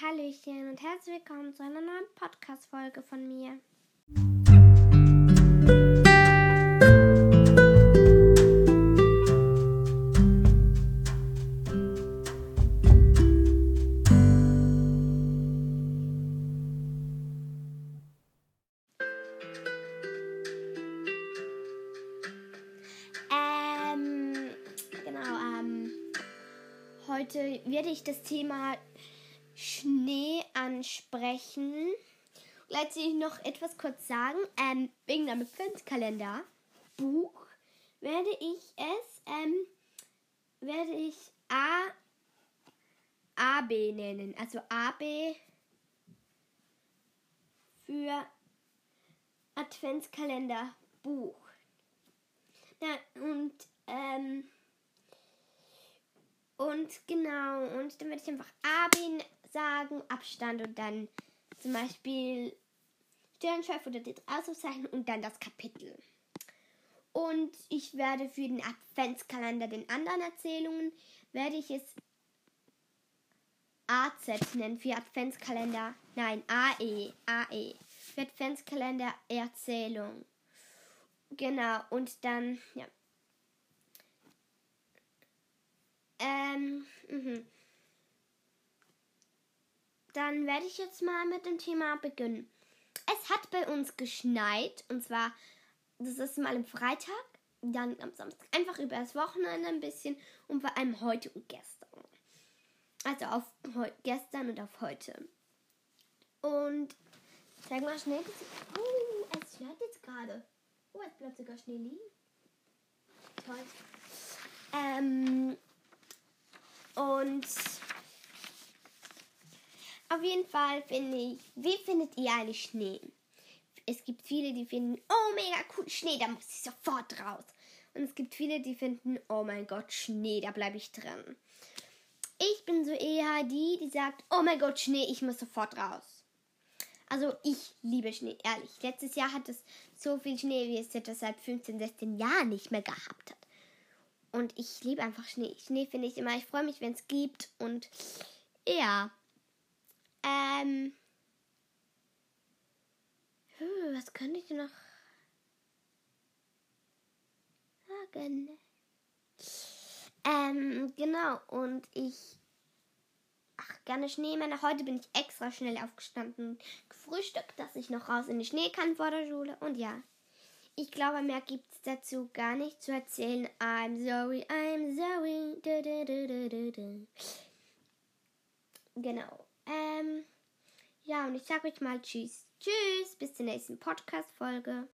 Hallöchen und herzlich willkommen zu einer neuen Podcast-Folge von mir. Ähm, genau, ähm, heute werde ich das Thema Schnee ansprechen. Gleichzeitig noch etwas kurz sagen. Ähm, wegen dem Adventskalender Buch werde ich es, ähm, werde ich A, AB nennen. Also AB für Adventskalender Buch. Ja, und, ähm, und genau, und dann werde ich einfach Abin sagen, Abstand und dann zum Beispiel Sternschweif oder das Ausrufezeichen und dann das Kapitel. Und ich werde für den Adventskalender, den anderen Erzählungen, werde ich es AZ nennen, für Adventskalender, nein, AE, AE, für Adventskalender Erzählung. Genau, und dann, ja. Ähm, mhm. Dann werde ich jetzt mal mit dem Thema beginnen. Es hat bei uns geschneit, und zwar, das ist mal am Freitag, dann am Samstag, einfach über das Wochenende ein bisschen und vor allem heute und gestern. Also auf gestern und auf heute. Und zeig mal schnell. Oh, es hört jetzt gerade. Oh, es bleibt sogar Schnee liegen. Toll. Ähm, und auf jeden Fall finde ich, wie findet ihr eigentlich Schnee? Es gibt viele, die finden, oh mega cool, Schnee, da muss ich sofort raus. Und es gibt viele, die finden, oh mein Gott, Schnee, da bleibe ich drin. Ich bin so eher die, die sagt, oh mein Gott, Schnee, ich muss sofort raus. Also ich liebe Schnee, ehrlich. Letztes Jahr hat es so viel Schnee, wie es jetzt seit 15, 16 Jahren nicht mehr gehabt hat. Und ich liebe einfach Schnee. Schnee finde ich immer, ich freue mich, wenn es gibt. Und ja. Ähm. Was könnte ich noch sagen? Ähm, genau. Und ich. Ach, gerne Schneemänner. Heute bin ich extra schnell aufgestanden, gefrühstückt, dass ich noch raus in die Schnee kann vor der Schule. Und ja. Ich glaube, mehr gibt es dazu gar nicht zu erzählen. I'm sorry, I'm sorry. Genau. Ähm, ja, und ich sage euch mal Tschüss. Tschüss, bis zur nächsten Podcast-Folge.